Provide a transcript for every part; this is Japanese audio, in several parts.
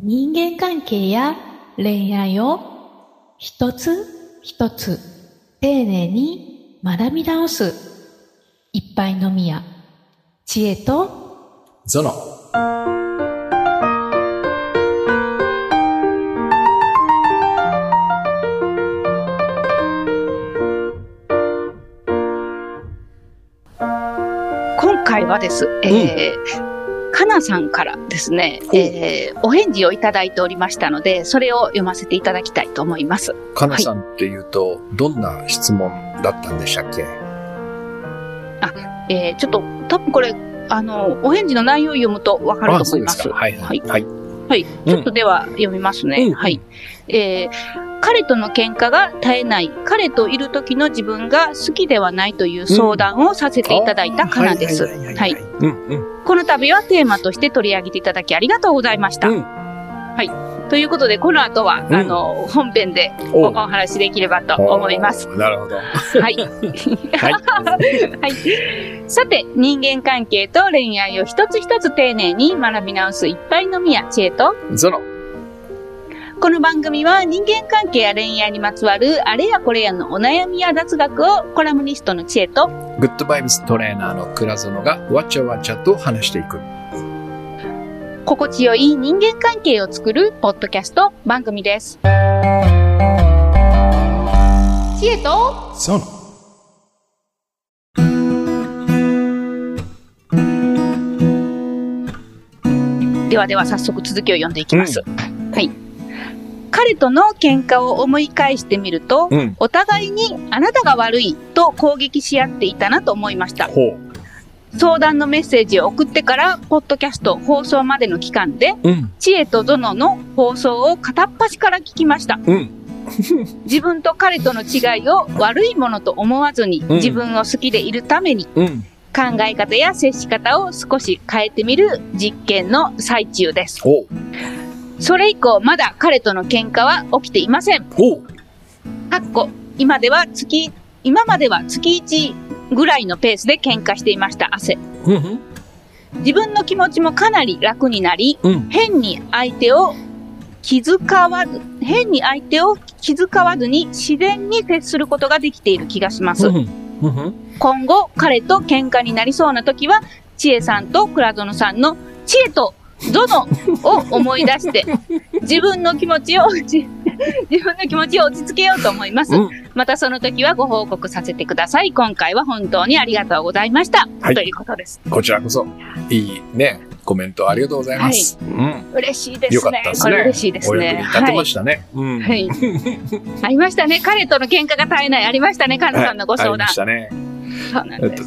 人間関係や恋愛を一つ一つ丁寧に学び直す。一杯のみや知恵とゾノ。今回はです、えー、かなさんからですね、えー、お返事をいただいておりましたので、それを読ませていただきたいと思います。かなさんっていうと、どんな質問だったんでしたっけ？えー、ちょっと、多分これ、あの、お返事の内容を読むとわかると思います。か。はい。はい。はい。はい。ちょっとでは読みますね。うんはい。えー、彼との喧嘩が絶えない、彼といる時の自分が好きではないという相談をさせていただいたかなです。はい。この度はテーマとして取り上げていただきありがとうございました。うんということで、この後は、うんあの、本編でお話しできればと思います。。なるほど。はい。はい。さて、人間関係と恋愛を一つ一つ丁寧に学び直すいっぱいのみや知恵と、ゾノ。この番組は人間関係や恋愛にまつわるあれやこれやのお悩みや雑学をコラムニストの知恵と、グッドバイブストレーナーの倉園がわちゃわちゃと話していく。心地よい人間関係を作るポッドキャスト番組です。知恵と、ゾノ。ではでは早速続きを読んでいきます。はい。彼との喧嘩を思い返してみると、うん。お互いにあなたが悪いと攻撃し合っていたなと思いました。ほ相談のメッセージを送ってから、ポッドキャスト放送までの期間で、う。うん。知恵とゾノの放送を片っ端から聞きました。うん。自分と彼との違いを悪いものと思わずに、うん自分を好きでいるためにうん。考え方や接し方を少し変えてみる実験の最中です。それ以降、まだ彼との喧嘩は起きていません。ほう。かっこ、今では月、今までは月1ぐらいのペースで喧嘩していました、汗。うん。自分の気持ちもかなり楽になり、うん。変に相手を気遣わず、変に相手を気遣わずに自然に接することができている気がします。うん。うん。今後、彼と喧嘩になりそうな時は、知恵さんと倉園さんの知恵とゾノを思い出して、自分の気持ちを、じ自分の気持ちを落ち着けようと思います。うん。またその時はご報告させてください。今回は本当にありがとうございました。はいということです。こちらこそ、いいね、コメントありがとうございます。うん。嬉しいですね。よかったですね。これ嬉しいですね。に立てましたね。うん。はい。ありましたね。彼との喧嘩が絶えない。ありましたね。カナさんのご相談はいありまし。たね。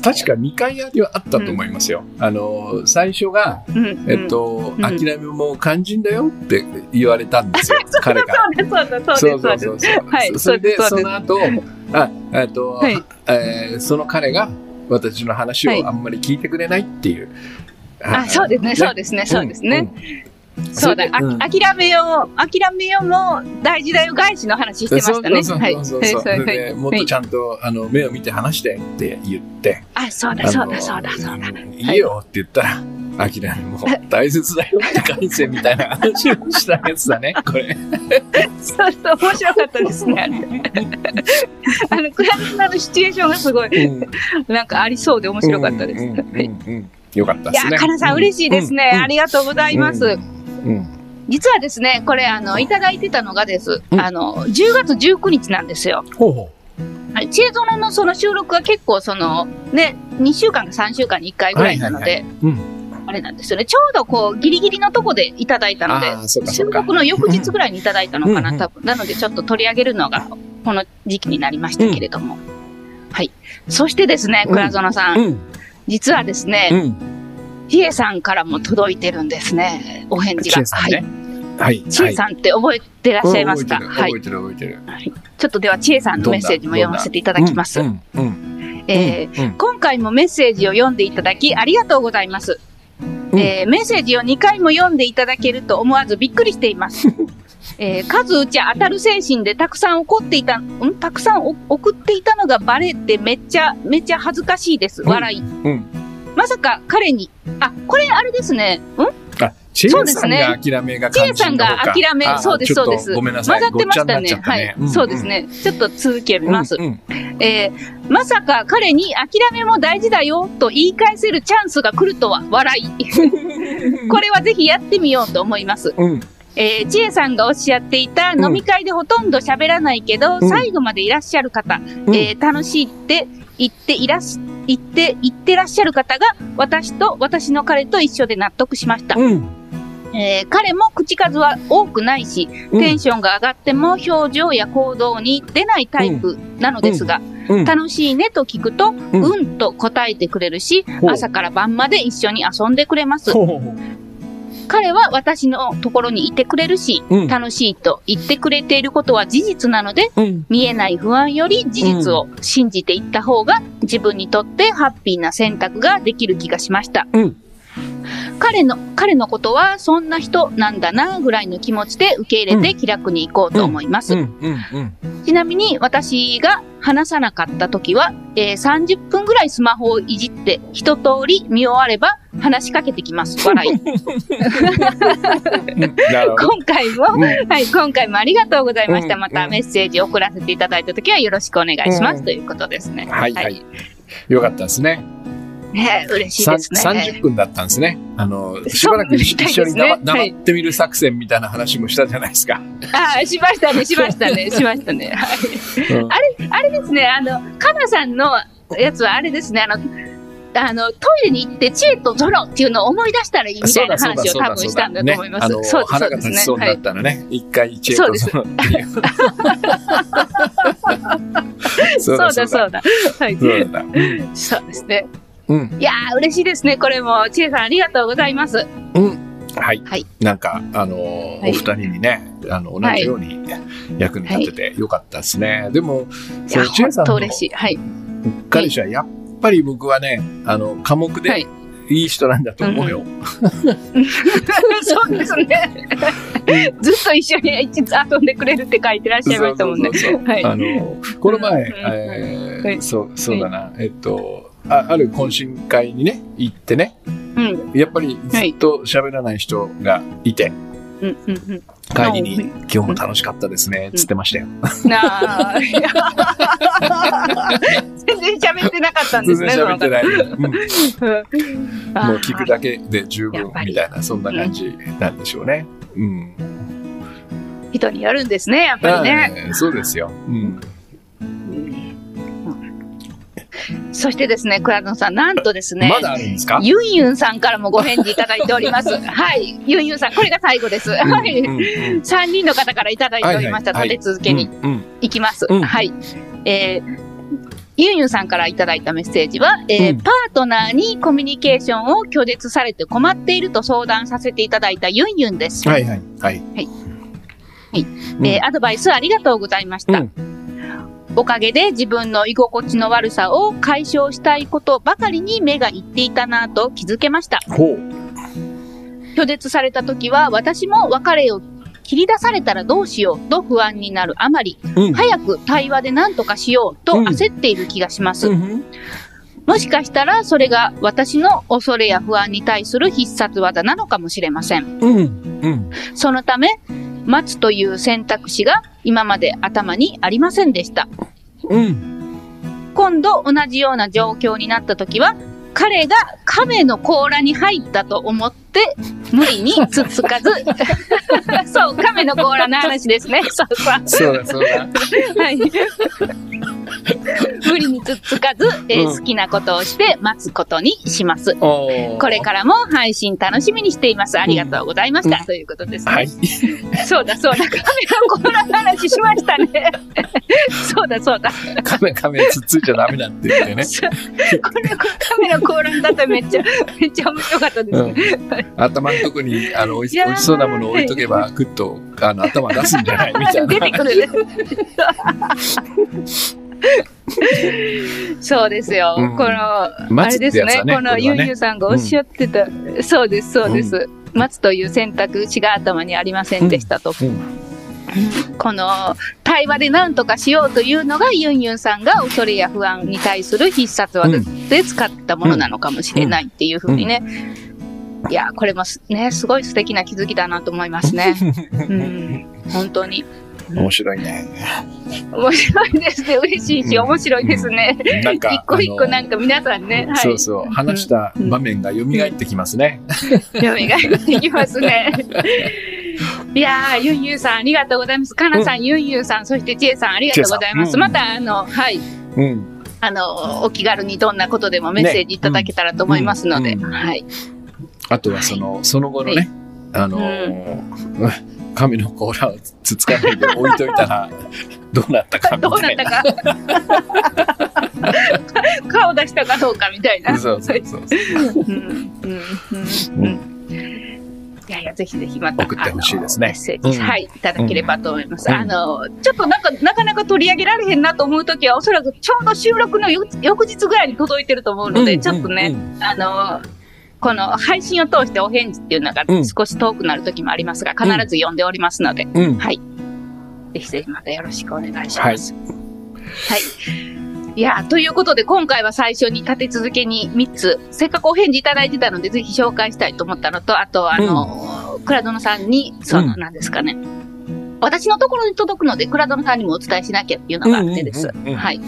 確か2回やりはあったと思いますよ。あの、最初が、うんうんえっと、うん諦めも肝心だよって言われたんですよ、彼が。そうそうそう。そうですはいそれで、その後、あ、えっと、はいえーその彼が私の話はいをあんまり聞いてくれないっていう。あ、そうですね、そうですね、そうですね。。うんそうだ、あん諦めよう、諦めようも大事だよ返しの話してましたね。そうはい。そうそうそう。でもっとちゃんと、あの目を見て話してって言って。あ、そうだ、そうだ、そうだ、そうだ。いいよって言ったら、諦めも大切だよって感性みたいな話をしたやつだね、これ。そうそう、面白かったですね、あの、クラスのシチュエーションがすごい、うんなんかありそうで面白かったです。よかったいや、ですね。かなさん嬉しいですね。ありがとうございます。うん。実はですね、これ、あの、いただいてたのがです、うんあの、10月19日なんですよ。ほうほはい。知恵園のその収録は結構その、ね、2週間か3週間に1回ぐらいなので。あれなんですよね。ちょうどこう、ギリギリのとこでいただいたので収。録の翌日ぐらいにいただいたのかな、多分。なのでちょっと取り上げるのが、この時期になりましたけれども。はい。そしてですね、うん倉園さん、うん。実はですね、うん。ちえさんからも届いてるんですね、お返事が。ちえさんね。はい。ちえさんって覚えてらっしゃいますか、うんはい覚え。てる覚えてる覚はいちょっとでは、ちえさんのメッセージも読ませていた。だきます。うん。うん。えーうん今回もメッセージを読んでいただきありがとうございます。うんえーメッセージを2回も読んでいただけると思わずびっくりしています。えー数打ち当たる精神でたくさん怒っていた、ん？たくさんお送っていたのがバレてめっちゃ、めっちゃ恥ずかしいです。笑い。うん。まさか彼に、あ、これあれですね。ん？あ、チェイさんが諦めがチェイさんが諦めあ、そうです、そうです。ごめんなさい。混ざってましたね。はい、そうです。ね。ちょっと続きを見ます。うんうんえーまさか彼に諦めも大事だよと言い返せるチャンスが来るとは笑い。これはぜひやってみようと思います。うん。えー、千恵さんがおっしゃっていたうん飲み会でほとんど喋らないけど、うん最後までいらっしゃる方、うんえー楽しいって言っていらっし言って、言ってらっしゃる方が、私と私の彼と一緒で納得しました。うん。えー彼も口数は多くないし、テンションが上がっても表情や行動に出ないタイプなのですが、うん。楽しいねと聞くと、んうんと答えてくれるし、朝から晩まで一緒に遊んでくれます。彼は私のところにいてくれるし、うん楽しいと言ってくれていることは事実なので、うん。見えない不安より事実を信じていった方が自分にとってハッピーな選択ができる気がしました。うん。彼の、彼のことはそんな人なんだなぐらいの気持ちで受け入れて気楽に行こうと思います。ちなみに私が話さなかった時は、えー30分ぐらいスマホをいじって一通り見終われば話しかけてきます。笑い。今回も、うんはい、今回もありがとうございました。うんまたメッセージを送らせていただいたときはよろしくお願いします、うんということですね。はいはい。よかったですね。ね嬉しいですね。30分だったんですね。あの、しばらく一緒に黙 黙はいってみる作戦みたいな話もしたじゃないですか。ああ、しましたね、しましたね、しましたね。はい。うんあれですね、あの、かなさんのやつはあれですね、あの、あの、トイレに行って、知恵とゾロっていうのを思い出したらいいみたいな話を多分したんだと思います。ね、あのそうです、腹が。立ちそうになはい。ったらね、一回チェそうですとそのっていう。そうだ、そうだ。だ。はい。そうだ。そうですね。うん。いやー、嬉しいですね、これも。ちえさん、ありがとうございます。うん。はい。はいなんか、あのーはいお二人にね、あの、同じように役に立ててよかったですね。でも、いや、そのチェ本さんの当嬉しい。はい。彼氏はやっぱり僕はね、あの、寡黙ではいいい人なんだと思うよ。そうですね。ずっと一緒に遊んでくれるって書いてらっしゃいましたもんね。そうそうそうはいあの、この前、うんえーはいそう、そうだな、えっと、あある懇親会にね、行ってね、うん。やっぱりずっと喋らない人がいて、うん。うん。うん。帰りに、う今日も楽しかったですね、つってましたよ。なあ。全然喋ってなかったんで全すね。然喋ってない。うんもうも聞くだけで十分みたいな、そんな感じなんでしょうね。うん。人によるんですね、やっぱりね。そうですよ。うん。そしてですね、倉野さん、なんとですね、まだあるんですか？ユンユンさんからもご返事いただいております。はい。ユンユンさん、これが最後です。はい。うんうん3人の方からいただいておりました。立て続けにうんうんいきます。うんはい。えーユンユンさんからいただいたメッセージは、えーうんパートナーにコミュニケーションを拒絶されて困っていると相談させていただいたユンユンです。はいはいはい。はいはいえーアドバイスありがとうございました。うんおかげで自分の居心地の悪さを解消したいことばかりに目がいっていたなと気づけました。拒絶された時は私も別れを切り出されたらどうしようと不安になるあまり、うん早く対話で何とかしようとうん焦っている気がします。うんもしかしたらそれが私の恐れや不安に対する必殺技なのかもしれません。うん。うん。そのため、待つという選択肢が今まで頭にありませんでした。うん。今度同じような状況になった時は、彼が亀の甲羅に入ったと思って、無理に つっつかず、そう、亀の甲羅の話ですね。そうそう。そうだそうだ。はい。無理につっつかず、えーうん好きなことをして待つことにします。これからも配信楽しみにしています。ありがとうございました。うんということですね。はい。そうだそうだ。亀の甲羅の話しましたね。そうだそうだ。カメカメつっついちゃダメだって言ってね。これ亀の甲羅だったらめっちゃ、めっちゃ面白かったですね。うん。頭のとこに、あの、おいし美味しそうなものを置いとけば、ぐっと、あの、頭出すんじゃないみたいな。出てくるね。そうですよ。うん。この、あれですね。このこれはね。ユンユさんがおっしゃってた、そうです、そうです。待つという選択肢が頭にありませんでしたと。うん。この対話で何とかしようというのがユンユンさんが恐れや不安に対する必殺技で使ったものなのかもしれないっていうふうにね、いや、これもすね、すごい素敵な気づきだなと思いますね。うん。本当に。面白いね。面白いですね。嬉しいし、面白いですね。なんか、一個一個なんか、か皆さんね、はい。そうそう、話した場面が蘇ってきますね。蘇ってきますね。いやー、ユンユンさんありがとうございます。かなさん、ユンユンさん、そしてちえさんありがとうございます。また、あの、はい。うん。あの、お気軽にどんなことでもメッセージいただけたらと思いますので、ねうんはい。あとはその、その後のね、あのー、神の甲羅をつつかないで置いといたら、どうなったかみどうなたいな。ったか。顔出したかどうかみたいな。そうそうそう。うん。うん。うん。うん。いやいや、ぜひぜひまた送ってほしいですねはい、いただければと思います。うん。あの、ちょっとなん。か、なかなか取り上げられへん。なと思うときは、おそらくちょうど収録の翌翌日ぐらいに届いてると思うので、ちょっとね、あの、この配信を通してお返事っていうのがうん少し遠くなる時もありますが、必ず読んでおりますので、うん。うん。はい。ぜひぜひまたよろしくお願いします。はい。い、やーということで、今回は最初に立て続けに3つ、せっかくお返事いただいてたので、ぜひ紹介したいと思ったのと、あと、あのー、倉園さんに、その、うんなんですかね。私のところに届くので、倉園さんにもお伝えしなきゃっていうのがあってです。うんうんうんうんはい。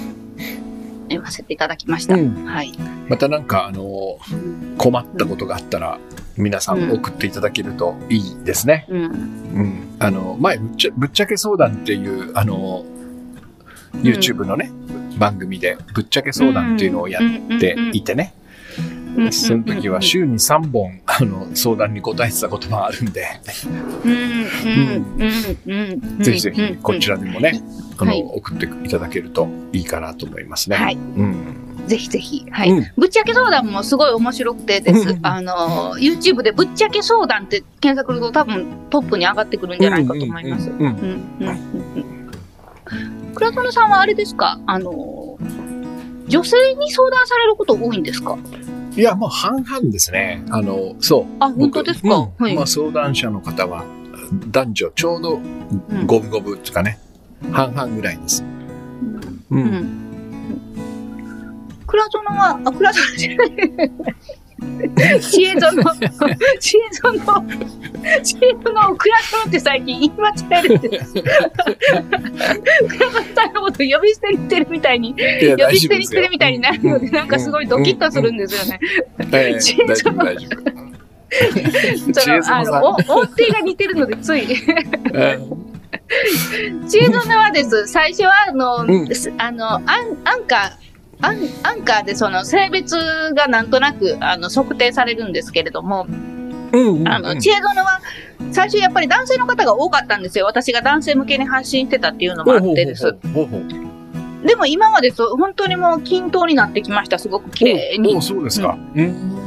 読ませていただきました。うんはい。またなんか、あのー、困ったことがあったら、皆さん送っていただけるといいですね。うん。うん。あの、前、ぶっちゃぶっちゃけ相談っていう、あの、YouTube のね、番組で、ぶっちゃけ相談っていうのをやっていてね。その時は週に3本、あの、相談に答えてたこともあるんで。ぜひぜひ、こちら。らでもね、あの、はい送っていただけるといいかなと思いますね。はい。うん。ぜひぜひ。はい。うんぶっちゃけ相談もすごい面白くてです。うんあの、YouTube でぶっちゃけ相談って検索すると多分トップに上がってくるんじゃないかと思います。うん倉園さんはあれですか？あの、女性に相談されること多いんですか？いや、もう半々ですね。あの、そう。あ、本当ですか、はい。うんまあ、相談者の方は、男女ちょうどん五分五分っていうかね、半々ぐらいです。う。うんん。倉園は、あ、倉園じゃない。知恵園、知恵園、知恵園の倉園って最近言い間違えるんです。倉園さんのこと呼び捨てにしてるみたいに、呼び捨てにしてるみたいになるので、なんかすごいドキッとするんですよね。ええ知恵園大丈夫、大丈夫。知 恵その、あの、お音程が似てるので、つい。うん。知恵園はです、最初は、あの、うん。あの、アン、アンカー、アンアンカーでその性別がなんとなくあの測定されるんですけれども、うんうんあの、知恵園は最初やっぱり男性の方が多かったんですよ。私が男性向けに発信してたっていうのもあってです。でも今はです、本当にもう均等になってきました。すごく綺麗におお。そうですか。うん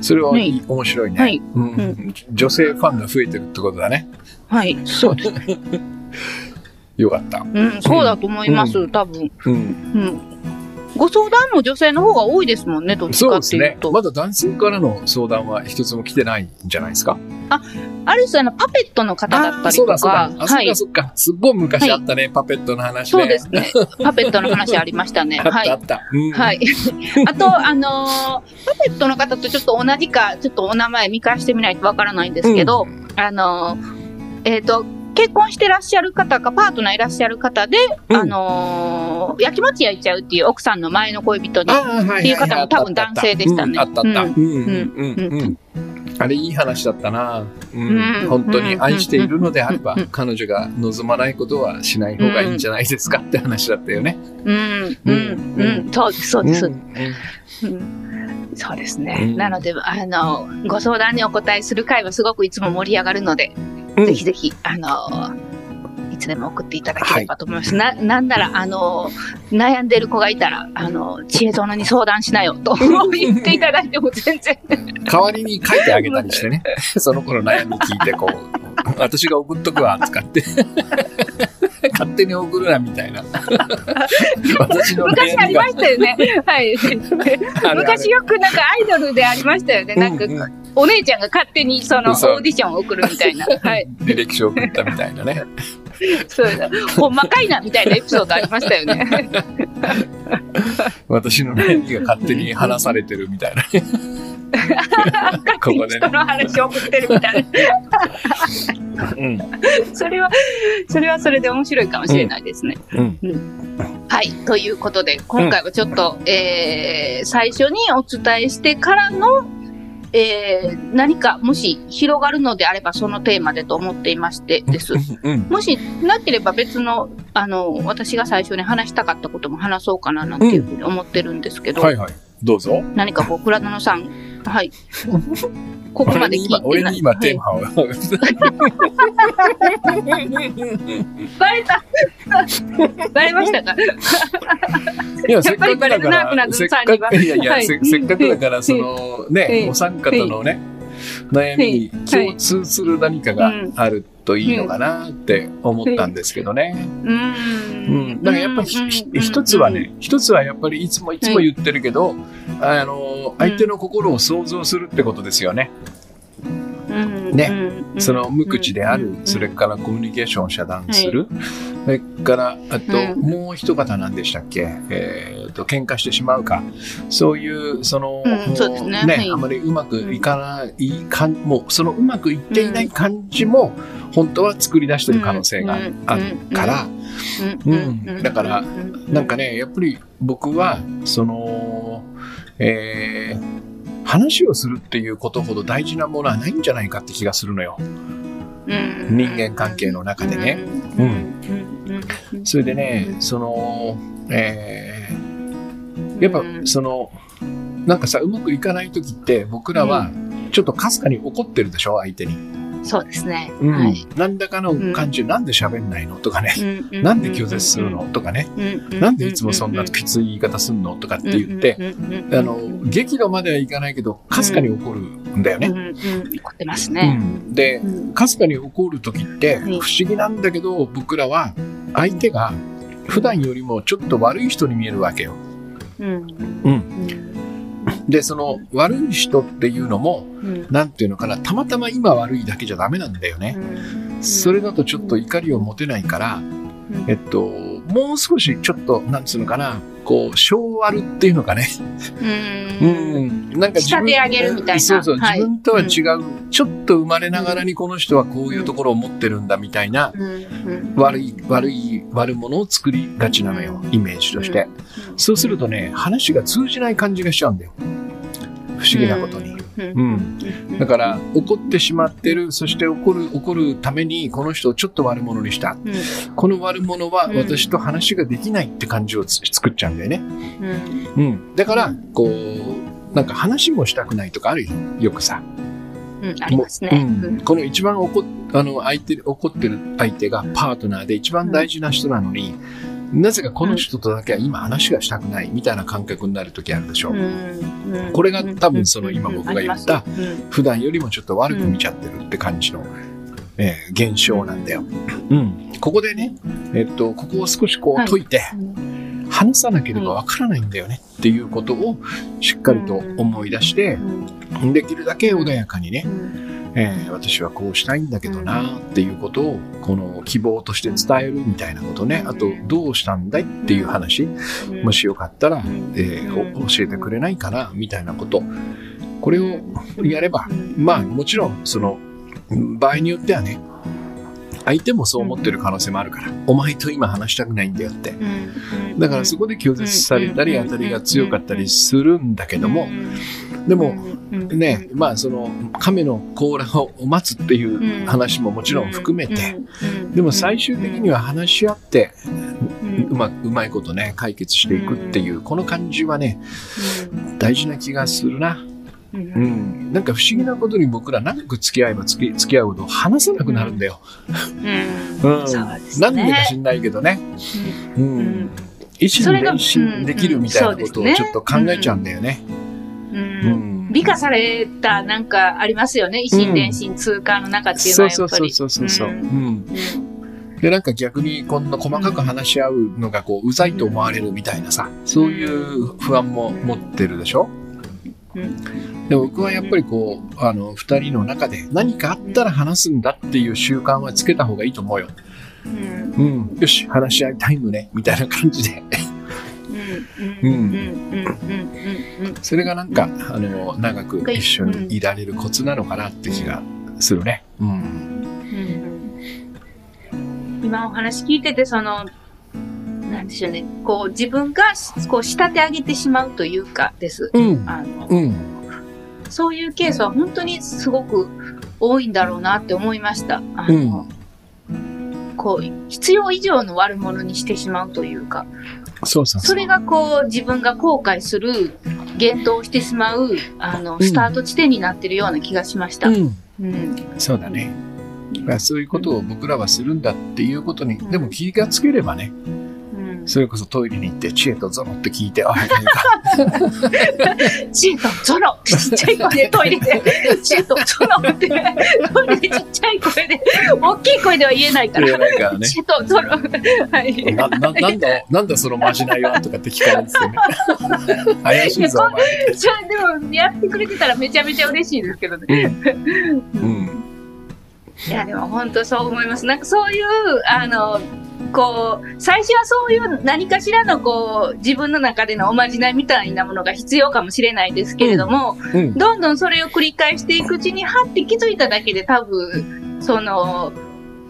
それははい面白いね。はい。うんう女性ファンが増えてるってことだね。はい。そうです。よかった。うん、そうだと思います、う多分。うん。うん。ご相談も女性の方が多いですもんね、どっちか。っていうと。まだ男性からの相談は一つも来てないんじゃないですか？あるですあの、パペットの方だったりとそうだそうだか。。あ、そはいっか。そっか。すっごい昔あったね、パペットの話ね。そうですね。パペットの話ありましたね。あっはい。たあった。うんはい。あと、あのーパペットの方とちょっと同じか、ちょっとお名前見返してみないとわからないんですけど、あのーえっ、と、結婚してらっしゃる方か、パートナーいらっしゃる方で、うん。あのー焼きもち焼いちゃうっていう奥さんの前の恋人に、っていう方も多分男性でしたね。うんあったあった。ううんんうんうん。うん。あれいい話だったな。うん。うん。本当に愛しているのであればうん、彼女が望まないことはしない方がいいんじゃないですかって話だったよね。うん、うん、うん、そうです、そうです。そうですね。うん。なので、あの、ご相談にお答えする会はすごくいつも盛り上がるので、うんぜひぜひ、あの、いつでも送っていただければと思います。な、なんなら、あの、悩んでる子がいたら、あの、知恵園に相談しなよと 言っていただいても全然。代わりに書いてあげたりしてね。その子の悩み聞いて、こう、私が送っとくわ、使って。勝手に送るな、みたいな。昔ありましたよね。はい。昔よくなんかアイドルでありましたよね。なんか、うんうんお姉ちゃんが勝手にそのオーディションを送るみたいな。はい。履歴書送ったみたいなね。そうだ。ほんまかいなみたいなエピソードありましたよね。私の悩みが勝手に話されてるみたいな。ここでね人の話送ってるみたいな。うん。それは、それはそれで面白いかもしれないですね。うん。はい。ということで、今回はちょっと、えー、最初にお伝えしてからの、えー、何かもし広がるのであればそのテーマでと思っていましてです。うん。もしなければ別の、あの、私が最初に話したかったことも話そうかななんていうふうに思ってるんですけど、はいはい。どうぞ。何かこう、倉野さん、はい。ここまで聞いて俺に今、俺に今テーはいマを。バレた バレましたか？いや、せっかくだから、るせっかく、いやいや、はい。せせっかくだから、その、ね、はいお三方のね、悩みに共通する何かがあるといいのかなって思ったんですけどね。うん。ん。だからやっぱり一つはね、一つはやっぱりいつもいつも言ってるけど、あの、相手の心を想像するってことですよね。うん、ね。うんその無口である、うんそれからコミュニケーションを遮断する、それから、あと、うん。もう一方なんでしたっけ？えっ、と、喧嘩してしまうか。そういう、その、ね。はい。あまりうまくいかないかん、もう、そのうまくいっていない感じも、本当は作り出してる可能性があるから、うん。だからなんかね、やっぱり僕は、その、えー話をするっていうことほど大事なものはないんじゃないかって気がするのよ。人間関係の中でね。うんうんそれでね、その、えーやっぱその、なんかさ、うまくいかない時って僕らはちょっとかすかに怒ってるでしょ、相手に。そうですね。うん。はい。何らかの感じで、なんで喋んないの？とかね。なんで拒絶するの？とかね。なんでいつもそんなきつい言い方すんの？とかって言って、あの、激怒まではいかないけど、かすかに怒るんだよね。うん。うん。怒ってますうね。ん。で、うん。かすかに怒る時ってん不思議なんだけど、僕らは相手が普段よりもちょっと悪い人に見えるわけよ。うんで、その悪い人っていうのも、うん。なんていうのかな、たまたま今悪いだけじゃダメなんだよね。それだとちょっと怒りを持てないから、うん。えっと、もう少しちょっと、なんつうのかな、こう、小悪っていうのかね。ううん。ん。なんか自分仕立て上げるみたいな。そうそう、はい。自分とは違う、ちょっと生まれながらにこの人はこういうところを持ってるんだみたいな、悪い、悪い、悪者を作りがちなのよ、イメージとして。そうするとね、話が通じない感じがしちゃうんだよ。不思議なことに。うん。だから、怒ってしまってる、そして怒る、怒るために、この人をちょっと悪者にした。この悪者はうん私と話ができないって感じをつ作っちゃうんだよね。うん。だから、こう、なんか話もしたくないとかあるよ。よくさ。ありますね。うんこの一番怒っあの相手怒ってる相手がパートナーで一番大事な人なのに、なぜかこの人とだけは今話がしたくないみたいな感覚になる時あるでしょ。これが多分その今僕が言った普段よりもちょっと悪く見ちゃってるって感じの、えー現象なんだよ。うん。ここでね、えっと、ここを少しこはいう解いて、話さなければわからないんだよねっていうことをしっかりと思い出して、できるだけ穏やかにね、えー私はこうしたいんだけどなっていうことをこの希望として伝えるみたいなことね。あとどうしたんだいっていう話。もしよかったら、えーお教えてくれないかなみたいなこと。これをやればまあもちろんその場合によってはね相手もそう思ってる可能性もあるから、お前と今話したくないんだよって。だからそこで拒絶されたり当たりが強かったりするんだけども、でもね、まあその亀の甲羅を待つっていう話ももちろん含めて、でも最終的には話し合って、うまうまいことね、解決していくっていう、この感じはね、大事な気がするな。うん。なんか不思議なことに僕ら長く付き合えば付き付き合うほど話さなくなるんだよ。うん。そうですなんねでか知んないけどね。うん。一心それが伝心できるみたいなことをうんうんちょっと考えちゃうんだよね。うん。美化されたなんかありますよね。維新伝心通貨の中っていうのそうそうはやっぱり。そうそうそう。ううんん。で、なんか逆にこんな細かく話し合うのがこう、うざいと思われるみたいなさ、そういう不安も持ってるでしょ？うんで僕はやっぱりこう、あの、二人の中で何かあったら話すんだっていう習慣はつけた方がいいと思うよ。うんうん。よし、話し合いタイムね、みたいな感じで。うんうんうんうんうんうんそれがなんか、あの、長く一緒にいられるコツなのかなって気がするね。うん。うん今お話聞いてて、その、なんでしょうね、こう自分がこう仕立て上げてしまうというかです。うん。あのうん。そういうケースは本当にすごく多いんだろうなって思いました。あの、こう、必要以上の悪者にしてしまうというか、そうそうそれがこう自分が後悔する、言動してしまう、あの、スタート地点になってるような気がしました。うん。うん。そうだね。まあそういうことを僕らはするんだっていうことに、でも気がつければね、うん。それこそトイレに行って、知恵とゾノって聞いて、あ、はいはいチエとゾロちっちゃい声でトイレで、チエとゾロって、トイレでちっちゃい声で、大きい声では言えないか言えら。ないからね。チエとゾロ。はい。な、な、なんだ、なんだそのまじないはとかって聞かれててね。怪しいぞ、お前。それ でも、やってくれてたらめちゃめちゃ嬉しいですけどね。うん。いや、でも本当そう思います。なんかそういう、あの、こう、最初はそういう何かしらのこう、自分の中でのおまじないみたいなものが必要かもしれないですけれども、うん。どんどんそれを繰り返していくうちに、はって気づいただけで多分、その、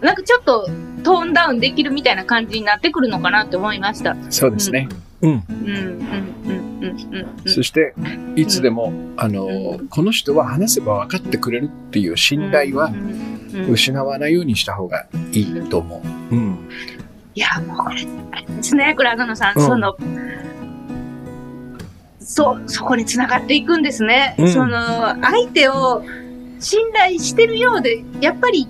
なんかちょっとトーンダウンできるみたいな感じになってくるのかなって思いました。そうですね。うん。うん、うん、うん、うん、うん。そして、いつでも、あの、この人は話せば分かってくれるっていう信頼はうんうん失わないようにした方がいいと思う。うん。いや、もうこれ、あれですね、倉園さん、うんその、そ、そこに繋がっていくんですね。うんその、相手を信頼してるようで、やっぱり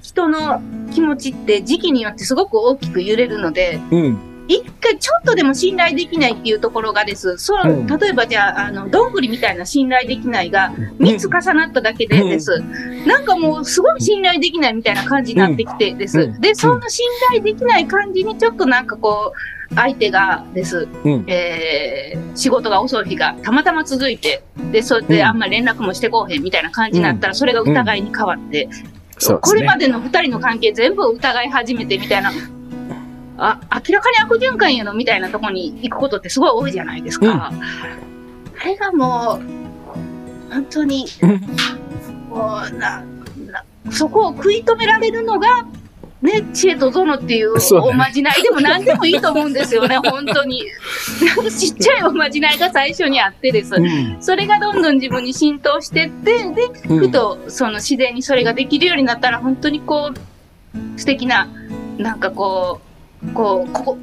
人の気持ちって時期によってすごく大きく揺れるので、うん。一回ちょっとでも信頼できないっていうところがです。そう、うん。例えばじゃあ、あの、どんぐりみたいな信頼できないが、3つ重なっただけでです。なんかもうすごい信頼できないみたいな感じになってきてです。うん。で、その信頼できない感じにちょっとなんかこう、相手がです、うん。えー、仕事が遅い日がたまたま続いて、で、それであんまり連絡もしてこうへんみたいな感じになったら、それが疑いに変わって、ね。これまでの二人の関係全部疑い始めてみたいな、あ、明らかに悪循環やのみたいなとこに行くことってすごい多いじゃないですか。うんあれがもう、本当に、もうな、な、そこを食い止められるのが、ね、知恵とゾノっていうおまじないでも何でもいいと思うんですよね、本当に。ちっちゃいおまじないが最初にあってです。うん。それがどんどん自分に浸透してって、で、うんふとその自然にそれができるようになったら本当にこう素敵ななんかこうこうここ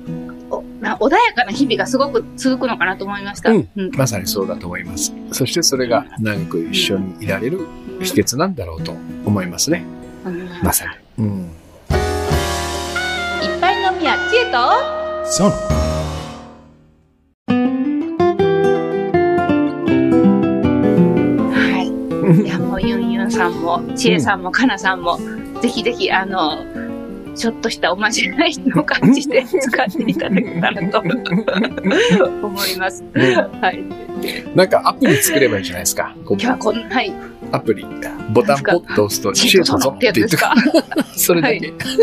おな穏やかな日々がすごく続くのかなと思いました。うんうんまさにそうだと思います。そしてそれが長く一緒にいられる秘訣なんだろうと思いますね。うんまさに。うん。いっぱい飲みや知恵とそう。はい。いやもうユンユンさんも知恵さんもかなさんも、ぜひぜひあのちょっとしたおまじないの感じで使っていただけたらと 思います。はい。なんかアプリ作ればいいじゃないですか。今日はこんはい。アプリ。ボタンポッと押すと、チェートぞゾってやつですか それだけ。そ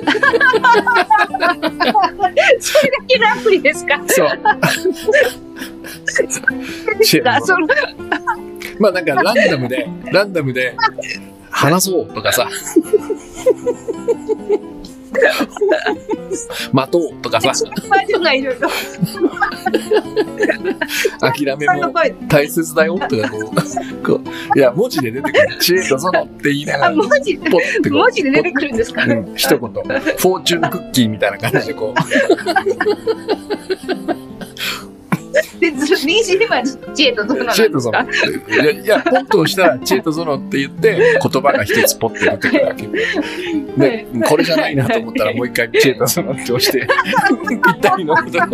れだけのアプリですか？そう。まあなんかランダムで、ランダムで、話そうとかさ。待とうとかさ。諦めも。大切だよとかこう、こういや、文字で出てくる。知恵とそのって言いながあ、ら、文字で、ポッてこう文字で出てくるんですか？うん、一言。フォーチュンクッキーみたいな感じでこで、ず BGM は知恵とゾノなんですか？いや、いやポッと押したら、知恵とそのって言って、言葉が一つポッて出てくるわけ。で、これじゃないなと思ったら、もう一回知恵とそのって押して、ぴったりのことが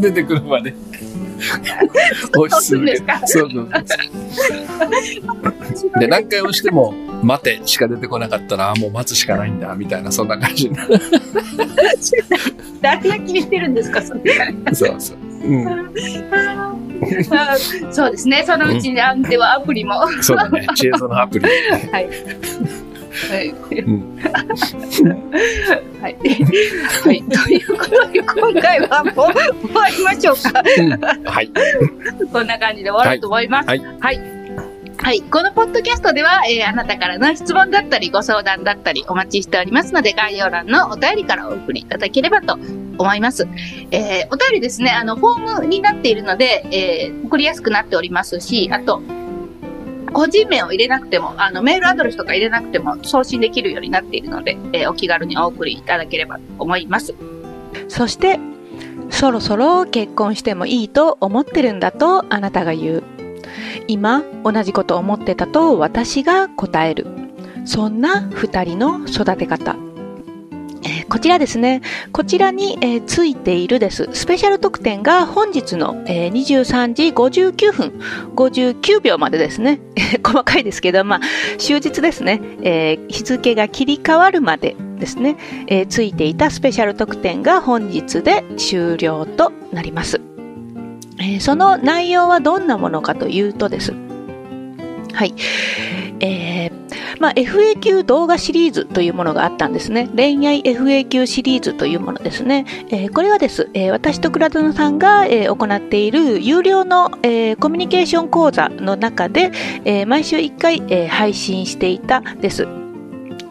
出てくるまで。押し続けそうそうそう。で、何回押しても、待てしか出てこなかったら、あもう待つしかないんだ、みたいな、そんな感じになる。誰が決めてるんですかそれそうそう。そうですね。そのうちに、あではアプリも。そうだね。知恵そのアプリ。はい。はい。うん。はい。はい。ということで、今回はもう終わりましょうか。はい。こんな感じで終わろうと思います。はいはい。はい。このポッドキャストでは、えーあなたからの質問だったり、ご相談だったり、お待ちしておりますので、概要欄のお便りからお送りいただければと思います。えーお便りですね、あの、フォームになっているので、えー送りやすくなっておりますし、あと、個人名を入れなくても、あの、メールアドレスとか入れなくても送信できるようになっているので、えーお気軽にお送りいただければと思います。そして、そろそろ結婚してもいいと思ってるんだとあなたが言う。今、同じこと思ってたと私が答える。そんな二人の育て方。えーこちらですね。こちらに、えーついているです。スペシャル特典が本日の、えー23時59分59秒までですね。細かいですけど、まあ、終日ですね。えー日付が切り替わるまでですね。えーついていたスペシャル特典が本日で終了となります。えーその内容はどんなものかというとです。はい。えーまあ、FAQ 動画シリーズというものがあったんですね。恋愛 FAQ シリーズというものですね。えーこれはです、えー私と倉園さんが、えー行っている有料の、えーコミュニケーション講座の中で、えー毎週1回、えー配信していたです。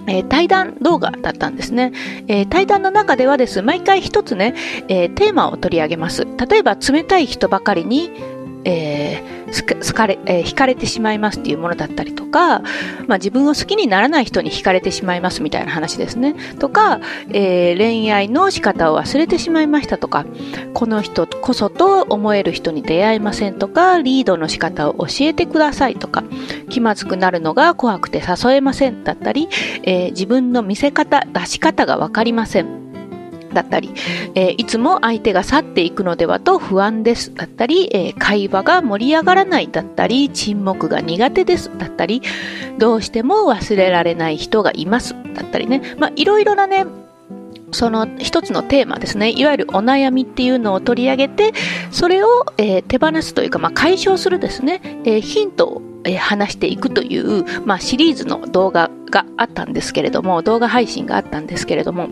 えー対談動画だったんですね、えー対談の中ではです毎回一つね、えーテーマを取り上げます例えば冷たい人ばかりに、えー好かれえー惹かれてしまいますっていうものだったりとか、まあ、自分を好きにならない人に惹かれてしまいますみたいな話ですね。とか、えー恋愛の仕方を忘れてしまいましたとかこの人こそと思える人に出会えませんとかリードの仕方を教えてくださいとか気まずくなるのが怖くて誘えませんだったり、えー自分の見せ方出し方が分かりません。だったり、えーいつも相手が去っていくのではと不安です。だったり、えー会話が盛り上がらないだったり沈黙が苦手です。だったりどうしても忘れられない人がいます。だったりね、まあ、いろいろなねその一つのテーマですね。いわゆるお悩みっていうのを取り上げてそれを、えー手放すというか、まあ、解消するですね、えーヒントを、話していくという、まあ、シリーズの動画があったんですけれども動画配信があったんですけれども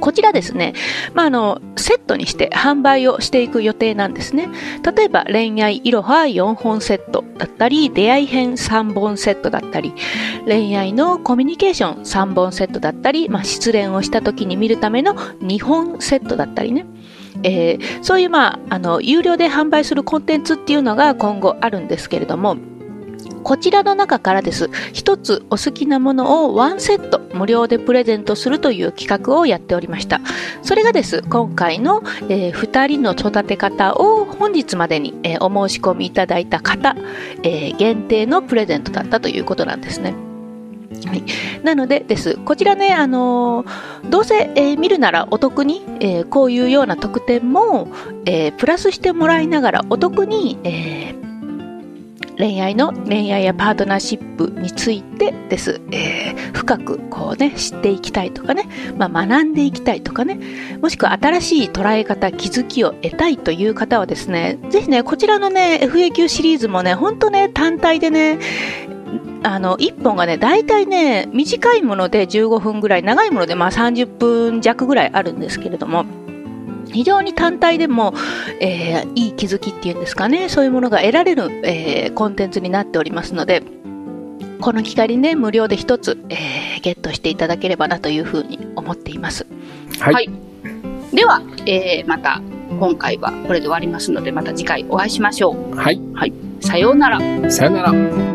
こちらですね、まあ、あの、セットにして販売をしていく予定なんですね。例えば、恋愛いろは4本セットだったり、出会い編3本セットだったり、恋愛のコミュニケーション3本セットだったり、まあ、失恋をした時に見るための2本セットだったりね。えーそういう、まあ、あの、有料で販売するコンテンツっていうのが今後あるんですけれども、こちらの中からです。一つお好きなものをワンセット無料でプレゼントするという企画をやっておりました。それがです。今回の、え2人の育て方を本日までに、えーお申し込みいただいた方、えー限定のプレゼントだったということなんですね。はい、なのでです。こちらね、あのーどうせ、えー見るならお得に、えーこういうような特典も、えプラスしてもらいながらお得に、えー恋愛の恋愛やパートナーシップについてです、えー深くこうね知っていきたいとかね、まあ、学んでいきたいとかね。もしくは新しい捉え方気づきを得たいという方はですねぜひねこちらのね FAQ シリーズもねほんとね単体でねあの1本がね大体ね短いもので15分ぐらい長いものでまあ30分弱ぐらいあるんですけれども非常に単体でも、えーいい気づきっていうんですかねそういうものが得られる、えーコンテンツになっておりますのでこの機会にね無料で一つ、えーゲットしていただければなというふうに思っていますはい。はいでは、えーまた今回はこれで終わりますので、また次回お会いしましょう。はい。さようなら。さよなら。